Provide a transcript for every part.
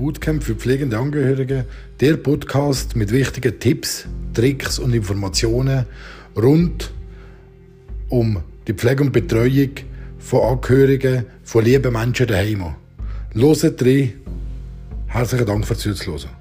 Bootcamp für pflegende Angehörige, der Podcast mit wichtigen Tipps, Tricks und Informationen rund um die Pflege und Betreuung von Angehörigen, von lieben Menschen daheim. Hört rein. Herzlichen Dank fürs Zuhören.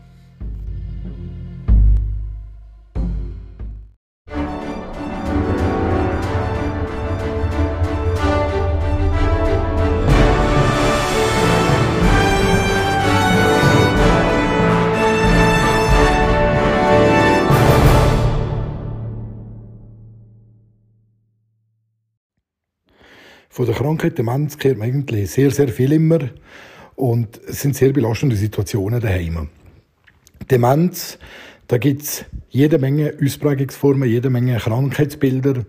Von der Krankheit Demenz kennt man eigentlich sehr, sehr viel immer und es sind sehr belastende Situationen daheim. Demenz, da gibt's jede Menge Ausprägungsformen, jede Menge Krankheitsbilder.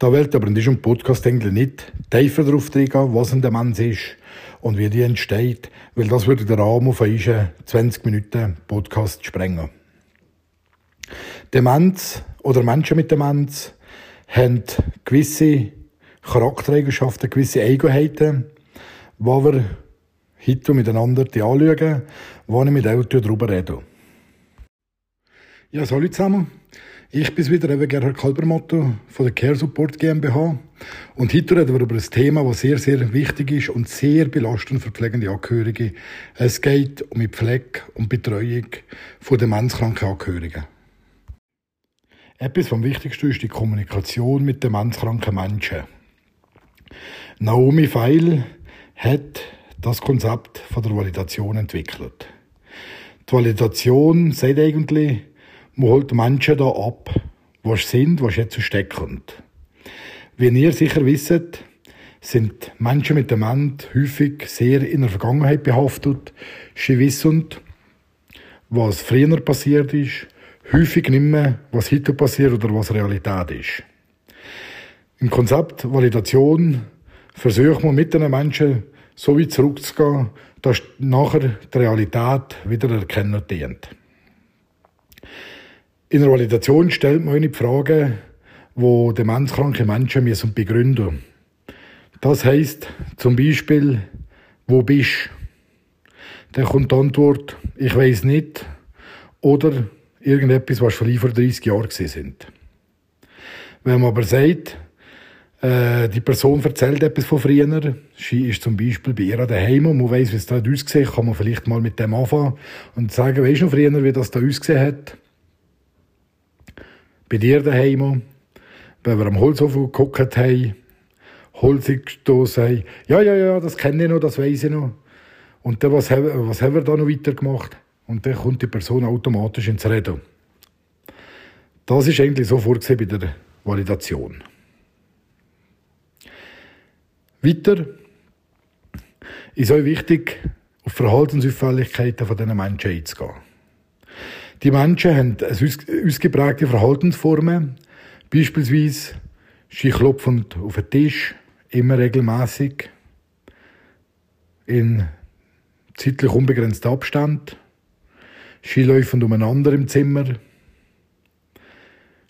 Da wird aber in diesem Podcast eigentlich nicht tiefer darauf eingehen, was ein Demenz ist und wie die entsteht, weil das würde den Rahmen von einen 20 Minuten Podcast sprengen. Demenz oder Menschen mit Demenz haben gewisse Charaktereigenschaften, gewisse Eigenheiten, die wir heute miteinander anschauen, wo ich mit euch darüber rede. Ja, hallo zusammen. Ich bin wieder eben Gerhard Kalbermotto von der Care Support GmbH. Und heute reden wir über ein Thema, das sehr, sehr wichtig ist und sehr belastend für pflegende Angehörige. Es geht um die Pflege und Betreuung von demenzkranken Angehörigen. Etwas vom Wichtigsten ist die Kommunikation mit demenzkranken Menschen. Naomi Feil hat das Konzept von der Validation entwickelt. Die Validation sagt eigentlich, man holt Menschen da ab, was sind, was jetzt stecken. Wie ihr sicher wisst, sind Menschen mit dem Demenz häufig sehr in der Vergangenheit behaftet. Sie wissen, was früher passiert ist, häufig nicht mehr, was heute passiert oder was Realität ist. Im Konzept Validation versucht man mit den Menschen so weit zurückzugehen, dass nachher die Realität wieder erkennen dient. In der Validation stellt man eine Frage, wo demenzkranke Menschen müssen begründen. Das heißt zum Beispiel, wo bist? Dann kommt die Antwort, ich weiß nicht, oder irgendetwas, was schon vor 30 Jahren sind. Wenn man aber sagt, äh, die Person erzählt etwas von früher. Sie ist zum Beispiel bei ihr daheim und man weiss, wie es da ausgesehen kann man vielleicht mal mit dem anfangen und sagen, weisst du noch früher, wie das da ausgesehen hat? Bei dir daheim, wenn wir am Holzofen geguckt haben, Holzig gestoßen haben. Ja, ja, ja, das kenne ich noch, das weiss ich noch. Und dann, was, was haben wir da noch weitergemacht? Und dann kommt die Person automatisch ins Reden. Das ist eigentlich so vorgesehen bei der Validation. Weiter ist auch wichtig, auf Verhaltensauffälligkeiten von diesen Menschen einzugehen. Die Menschen haben ausgeprägte Verhaltensformen. Beispielsweise, sie klopfen auf den Tisch, immer regelmäßig, in zeitlich unbegrenztem Abstand. Sie laufen umeinander im Zimmer.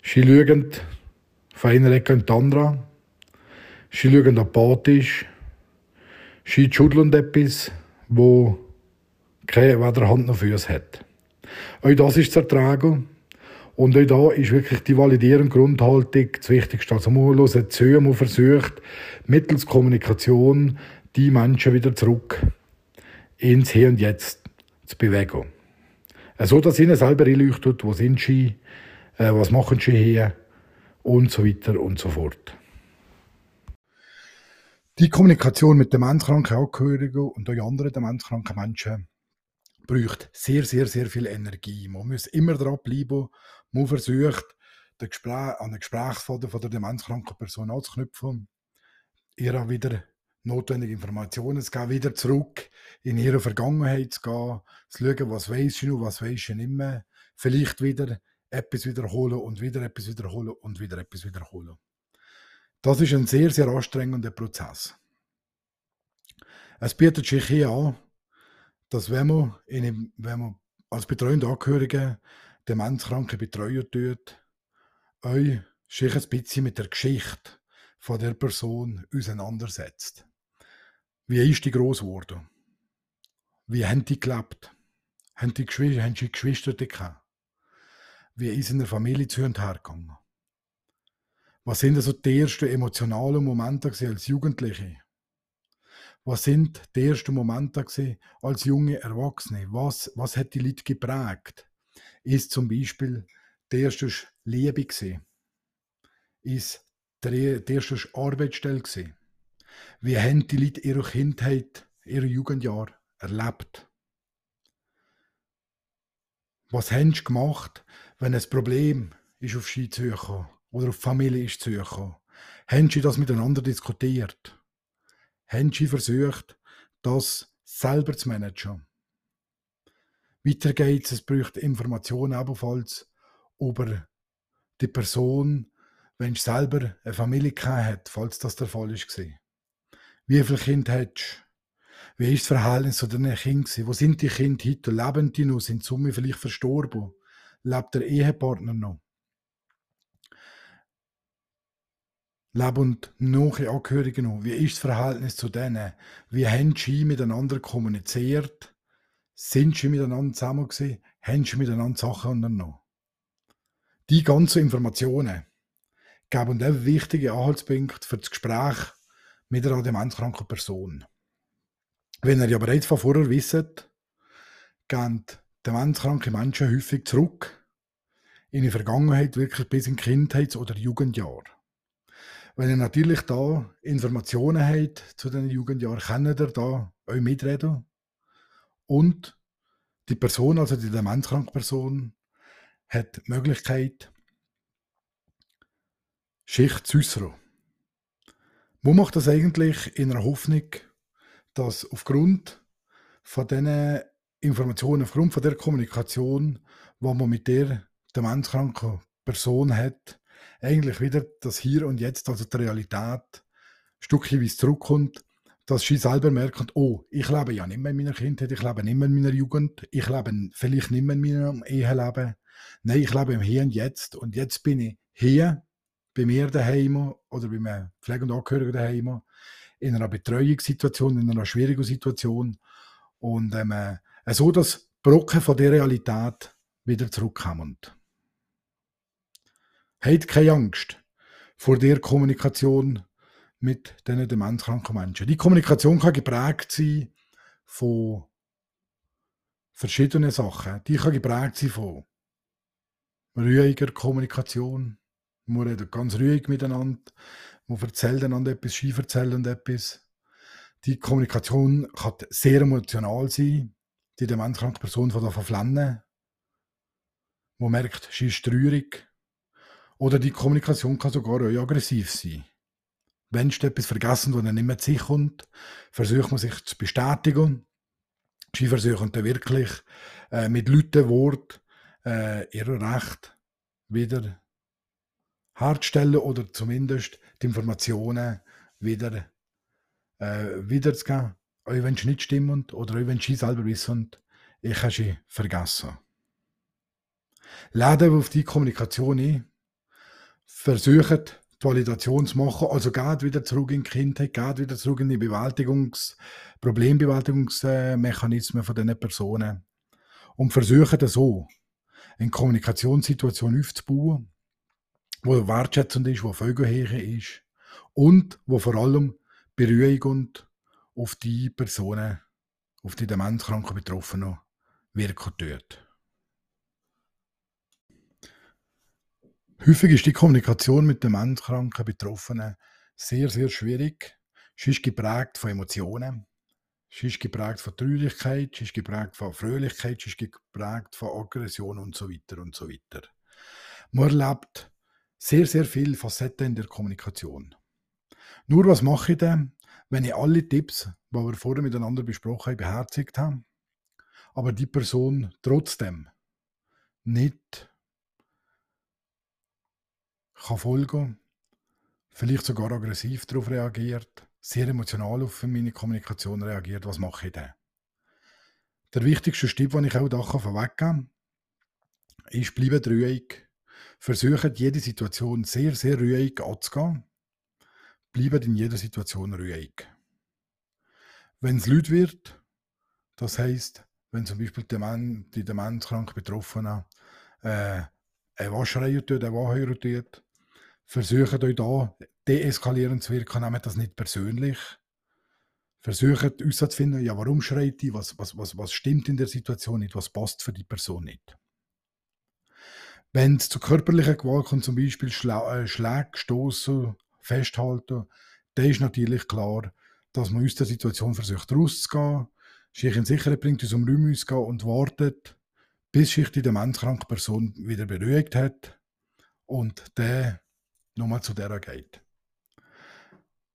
Schauen von einer Ecke in die andere. Sie schauen apathisch. Sie schütteln etwas, wo keine weder Hand noch Füße hat. Auch das ist zu ertragen. Und auch da ist wirklich die validierende Grundhaltung das Wichtigste. Also man hört zu, man versucht mittels Kommunikation die Menschen wieder zurück ins Hier und Jetzt zu bewegen. So, dass ihnen selber einleuchtet, wo sind sie, äh, was machen sie hier und so weiter und so fort. Die Kommunikation mit demenzkranken Angehörigen und auch anderen demenzkranken Menschen braucht sehr, sehr, sehr viel Energie. Man muss immer dran bleiben. Man versucht, den Gespräch, an den Gesprächsfaden von der demenzkranken Person anzuknüpfen, ihr wieder notwendige Informationen zu geben, wieder zurück in ihre Vergangenheit zu gehen, zu schauen, was weiß sie noch, was weiß sie nicht mehr, vielleicht wieder etwas wiederholen und wieder etwas wiederholen und wieder etwas wiederholen. Das ist ein sehr, sehr anstrengender Prozess. Es bietet sich hier an, dass wenn man, in, wenn man als betreuende Angehörige Demenzkranke betreuen tut, euch sich ein bisschen mit der Geschichte von der Person auseinandersetzt. Wie ist die groß geworden? Wie haben die gelebt? Haben die Geschwister, haben sie Geschwister gehabt? Wie ist in der Familie zu und her gegangen? Was sind also die ersten emotionalen Momente als Jugendliche? Was sind die ersten Momente als junge Erwachsene? Was, was hat die Leute geprägt? Ist zum Beispiel die erste Liebe gewesen? Ist die erste Arbeitsstelle gewesen? Wie haben die Leute ihre Kindheit, ihre Jugendjahre erlebt? Was haben sie gemacht, wenn ein Problem ist auf sie zugekommen oder auf die Familie ist zugekommen? Haben sie das miteinander diskutiert? Haben sie versucht, das selber zu managen? Weiter geht's, es bräuchte Informationen ebenfalls über die Person, wenn sie selber eine Familie hat, falls das der Fall ist. Wie viele Kinder hast du? Wie ist das Verhältnis zu deinen Kindern? Wo sind die Kinder heute? Leben die noch? Sind die vielleicht verstorben? Lebt der Ehepartner noch? Leben und nahe Angehörige noch? Wie ist das Verhältnis zu denen? Wie haben sie miteinander kommuniziert? Sind sie miteinander zusammen gewesen? Haben sie miteinander Sachen unternommen? Die ganzen Informationen geben einen wichtigen Anhaltspunkt für das Gespräch mit einer demenzkranken Person. Wenn ihr ja bereits von vorher wisst, gehen demenzkranke Menschen häufig zurück in die Vergangenheit, wirklich bis in Kindheits- oder Jugendjahr. Wenn ihr natürlich da Informationen habt zu den Jugendjahren, könnt ihr da euch mitreden. Und die Person, also die demenzkranke Person, hat die Möglichkeit, Schicht zu äußern. Wo macht das eigentlich in einer Hoffnung, dass aufgrund von diesen Informationen, aufgrund von der Kommunikation, die man mit der demenzkranken Person hat, eigentlich wieder das Hier und Jetzt, also die Realität, stückchenweise zurückkommt, dass sie selber merken, oh, ich lebe ja nicht mehr in meiner Kindheit, ich lebe nicht mehr in meiner Jugend, ich lebe vielleicht nicht mehr in meinem Eheleben. Nein, ich lebe im Hier und Jetzt und jetzt bin ich hier bei mir daheim oder bei einem Pflege- und Angehörigen daheim in einer Betreuungssituation, in einer schwierigen Situation und ähm, äh, so, dass Brocken von der Realität wieder zurückkommen. Habt keine Angst vor der Kommunikation mit diesen demenzkranken Menschen. Die Kommunikation kann geprägt sein von verschiedenen Sachen. Die kann geprägt sein von ruhiger Kommunikation, wir reden ganz ruhig miteinander. Wir erzählen einander etwas, sie erzählen etwas. Die Kommunikation kann sehr emotional sein. Die demenzkranke Person kann davon flennen. Man merkt, sie ist traurig. Oder die Kommunikation kann sogar auch aggressiv sein. Wenn du etwas vergessen, wo er nicht mehr zu sich kommt, versucht man sich zu bestätigen. Sie versuchen dann wirklich äh, mit lauten Worten äh, ihr Recht wieder herzustellen oder zumindest die Informationen wieder äh, wiederzugeben. Auch wenn sie nicht stimmen oder auch wenn sie selber wissen, ich habe sie vergessen. Laden auf die Kommunikation ein, versuchen die Validation zu machen, also geht wieder zurück in die Kindheit, geht wieder zurück in die Bewältigungs-, Problembewältigungsmechanismen von diesen Personen und versuchen so eine Kommunikationssituation aufzubauen, wo wertschätzend ist, wo Vögelhöhe ist und wo vor allem beruhigend auf die Personen, auf die demenzkranken Betroffenen wirken tut. Häufig ist die Kommunikation mit demenzkranken Betroffenen sehr, sehr schwierig. Sie ist geprägt von Emotionen. Sie ist geprägt von Traurigkeit, sie ist geprägt von Fröhlichkeit, sie ist geprägt von Aggression und so weiter und so weiter. Man erlebt sehr, sehr viele Facetten in der Kommunikation. Nur was mache ich denn, wenn ich alle Tipps, die wir vorher miteinander besprochen haben, beherzigt habe, aber die Person trotzdem nicht kann folgen, vielleicht sogar aggressiv darauf reagiert, sehr emotional auf meine Kommunikation reagiert, was mache ich denn? Der wichtigste Tipp, den ich auch da vorweggeben kann, ist, bleiben ruhig, versuchen, jede Situation sehr, sehr ruhig anzugehen. Bleiben in jeder Situation ruhig. Wenn es laut wird, das heißt, wenn zum Beispiel die, Men die demenzkrank Betroffenen äh, eine Waschreihe tut, eine Wahrheit tut, versucht euch da deeskalierend zu wirken, nehmt das nicht persönlich. Versucht herauszufinden, ja, warum schreit die, was, was, was, was stimmt in der Situation nicht, was passt für die Person nicht. Wenn es zu körperlicher Gewalt kommt, zum Beispiel Schla äh, Schläge, Stoßen, Festhalten, dann ist natürlich klar, dass man aus der Situation versucht rauszugehen, sich in Sicherheit bringt, dem Raum gehen und wartet, bis sich die demenzkranke Person wieder beruhigt hat und der nochmal zu der geht.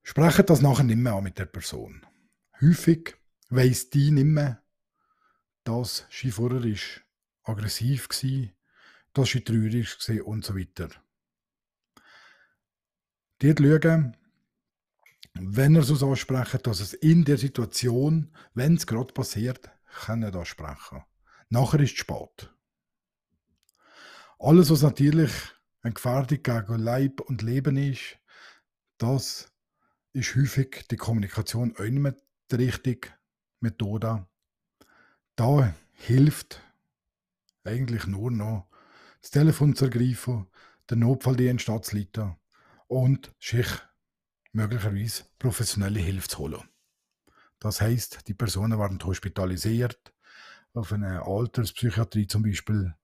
Sprecht das nachher nicht mehr an mit der Person. Häufig weiss die nicht mehr, dass sie vorher ist aggressiv war, dass sie traurig war und so weiter. Die schauen, wenn er so ansprechen, dass es in der Situation, wenn es gerade passiert, können ansprechen. Nachher ist es spät. Alles, was natürlich eine Gefährdung gegen Leib und Leben ist, das ist häufig die Kommunikation auch nicht die richtige Methode. Da hilft eigentlich nur noch, das Telefon zu ergreifen, den Notfalldienst anzuleiten und sich möglicherweise professionelle Hilfe zu holen. Das heißt, die Personen werden hospitalisiert, auf eine Alterspsychiatrie zum Beispiel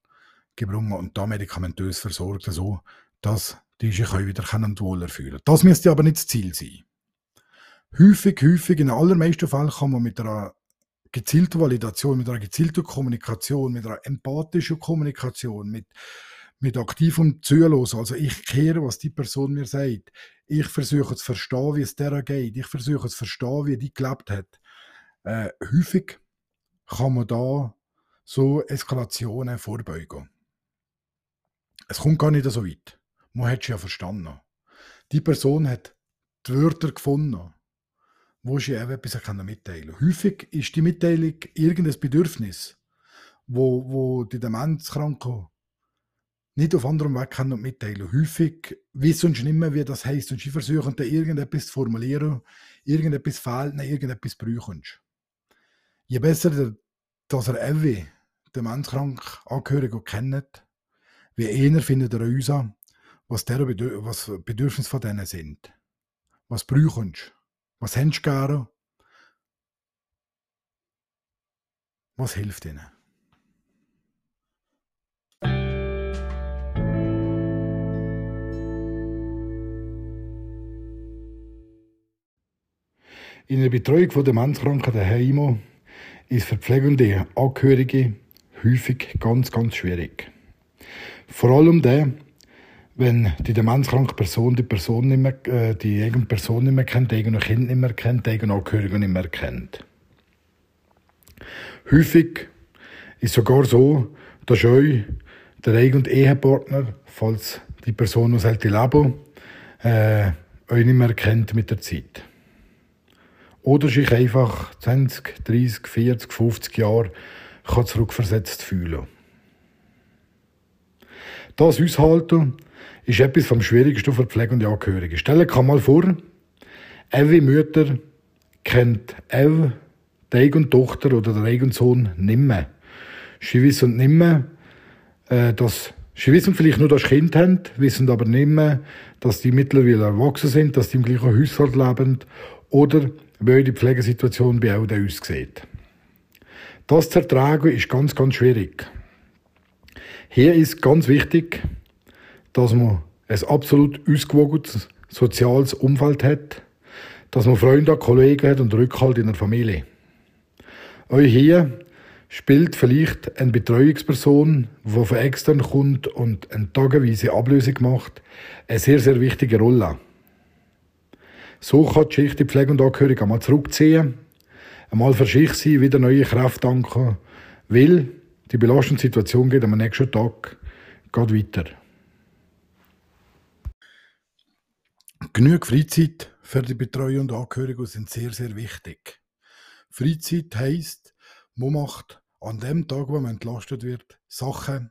gebrungen und da medikamentös versorgt, so dass die sich wieder wohler fühlen Das müsste aber nicht das Ziel sein. Häufig, häufig, in den allermeisten Fällen kann man mit einer gezielten Validation, mit einer gezielten Kommunikation, mit einer empathischen Kommunikation, mit mit aktivem Zuhören. Also ich kehre, was die Person mir sagt. Ich versuche zu verstehen, wie es der geht. Ich versuche zu verstehen, wie die gelebt hat. Äh, häufig kann man da so Eskalationen vorbeugen. Es kommt gar nicht so weit. Man hat es ja verstanden. Die Person hat die Wörter gefunden, wo sie eben etwas mitteilen kann. Häufig ist die Mitteilung irgendein Bedürfnis, wo, wo die Demenzkranken nicht auf anderem Weg können und mitteilen. Häufig wissen sie nicht mehr, wie das heisst. Und sie versuchen dann irgendetwas zu formulieren, irgendetwas fehlt, ihnen, irgendetwas brauchen Je besser, dass er Evi, den menschkrank Angehörigen kennt, wie eher findet er uns was, der Bedür was Bedürfnisse von denen sind. Was brauchen sie? Was haben sie gerne? Was hilft ihnen? In der Betreuung der Demenzkranken daheim ist für pflegende Angehörige häufig ganz, ganz schwierig. Vor allem dann, wenn die demenzkranke Person die Person nicht mehr, äh, die eigene Person nicht mehr kennt, die eigene Kind nicht mehr kennt, die eigene Angehörigen nicht mehr kennt. Häufig ist sogar so, dass euch der eigene Ehepartner, falls die Person noch selten leben, äh, euch nicht mehr kennt mit der Zeit. Oder sich einfach 20, 30, 40, 50 Jahre zurückversetzt fühlen Das aushalten ist etwas vom Schwierigsten für pflegende Angehörige. Stellen kann mal vor, Evi Mütter kennt Ev, die eigene Tochter oder der eigene Sohn nicht mehr. Sie wissen nicht mehr, äh, dass Sie wissen vielleicht nur, dass sie Kind haben, wissen aber nicht mehr, dass die mittlerweile erwachsen sind, dass die im gleichen Haushalt leben oder wie die Pflegesituation bei Eltern aussieht. Das zu ertragen ist ganz, ganz schwierig. Hier ist ganz wichtig, dass man ein absolut ausgewogenes soziales Umfeld hat, dass man Freunde, Kollegen hat und Rückhalt in der Familie. Auch hier spielt vielleicht eine Betreuungsperson, die von extern kommt und eine tageweise Ablösung macht, eine sehr, sehr wichtige Rolle. So kann die Schicht die Pflege und Angehörige einmal zurückziehen, einmal für sich sein, wieder neue Kräfte danken, weil die belastende Situation geht am nächsten Tag geht weiter. Genug Freizeit für die Betreuung und Angehörigen sind sehr, sehr wichtig. Freizeit heisst, man macht an dem Tag, wo man entlastet wird, Sachen,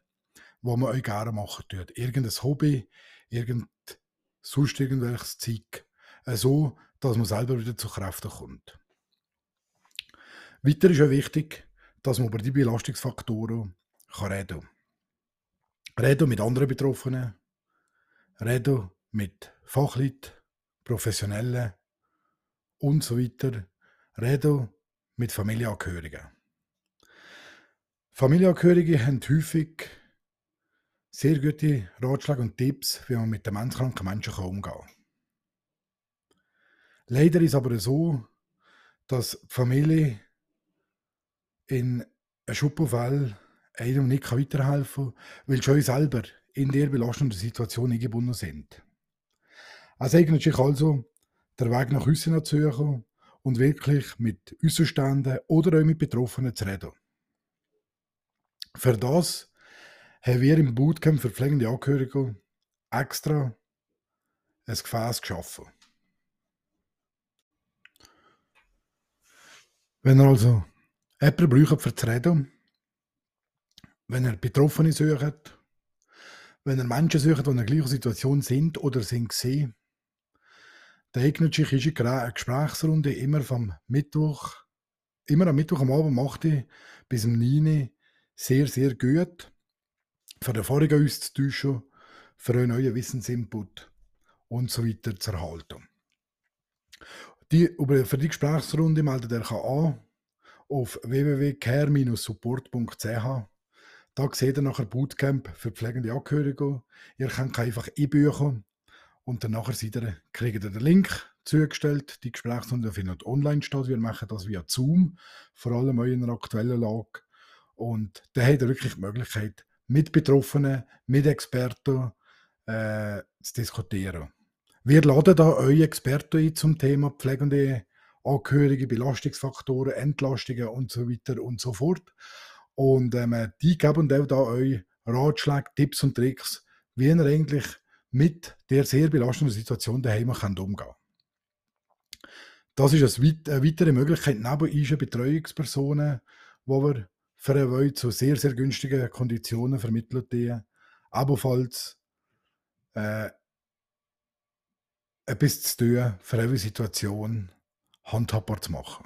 die man euch gerne machen tut. Irgendein Hobby, irgend, sonst irgendwelches Zeug so, dass man selber wieder zu Kräften kommt. Weiter ist auch wichtig, dass man über die Belastungsfaktoren kann reden kann. Reden mit anderen Betroffenen, reden mit Fachleuten, Professionellen und so weiter. Reden mit Familienangehörigen. Familienangehörige haben häufig sehr gute Ratschläge und Tipps, wie man mit demenzkranken Menschen umgehen kann. Leider ist aber so, dass die Familie in einem Schubunfall einem nicht weiterhelfen kann, weil schon selber in der belastenden Situation eingebunden sind. Es eignet sich also, der Weg nach außen zu suchen und wirklich mit Außenständen oder auch mit Betroffenen zu reden. Für das haben wir im Bootcamp für pflegende Angehörige extra ein Gefäß geschaffen. Wenn ihr also jemanden braucht reden, wenn ihr Betroffene sucht, wenn ihr Menschen sucht, die in der gleichen Situation sind oder sind gesehen, dann eignet sich eine Gesprächsrunde immer vom Mittwoch, immer am Mittwoch am Abend 8 bis um 9 Uhr. Sehr, sehr gut, für vorigen auszutauschen, für einen neuen Wissensinput und so weiter zu erhalten. Die, für die Gesprächsrunde meldet ihr an auf www.care-support.ch. Da seht ihr nachher Bootcamp für pflegende Angehörige. Ihr könnt einfach einbüchen und dann nachher ihr, kriegt ihr den Link zugestellt. Die Gesprächsrunde findet online statt. Wir machen das via Zoom, vor allem in einer aktuellen Lage. Und da hat er wirklich die Möglichkeit, mit Betroffenen, mit Experten äh, zu diskutieren. Wir laden da eure Experten ein zum Thema pflegende Angehörige, Belastungsfaktoren, Entlastungen und so weiter und so fort. Und ähm, die geben auch da euch Ratschläge, Tipps und Tricks, wie ihr eigentlich mit der sehr belastenden Situation daheim könnt umgehen Das ist eine weitere Möglichkeit neben unseren Betreuungspersonen, wo wir für euch zu sehr, sehr günstigen Konditionen vermittelt die ebenfalls äh, etwas zu tun, für eure Situation handhabbar zu machen.